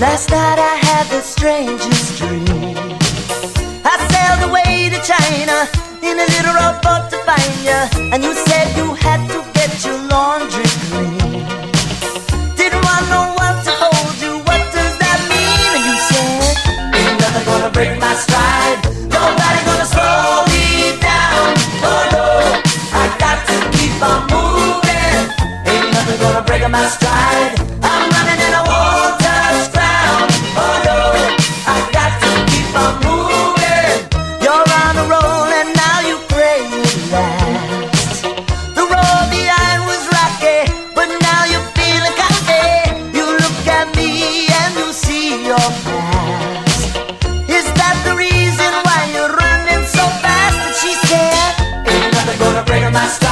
Last night I had the strangest dream. I sailed away to China in a little rowboat to find you, and you said you had to get your laundry clean. Didn't want no one to hold you. What does that mean? And you said ain't nothing gonna break my stride. Nobody gonna slow me down. Oh no, I got to keep on moving. Ain't nothing gonna break my stride. my stop.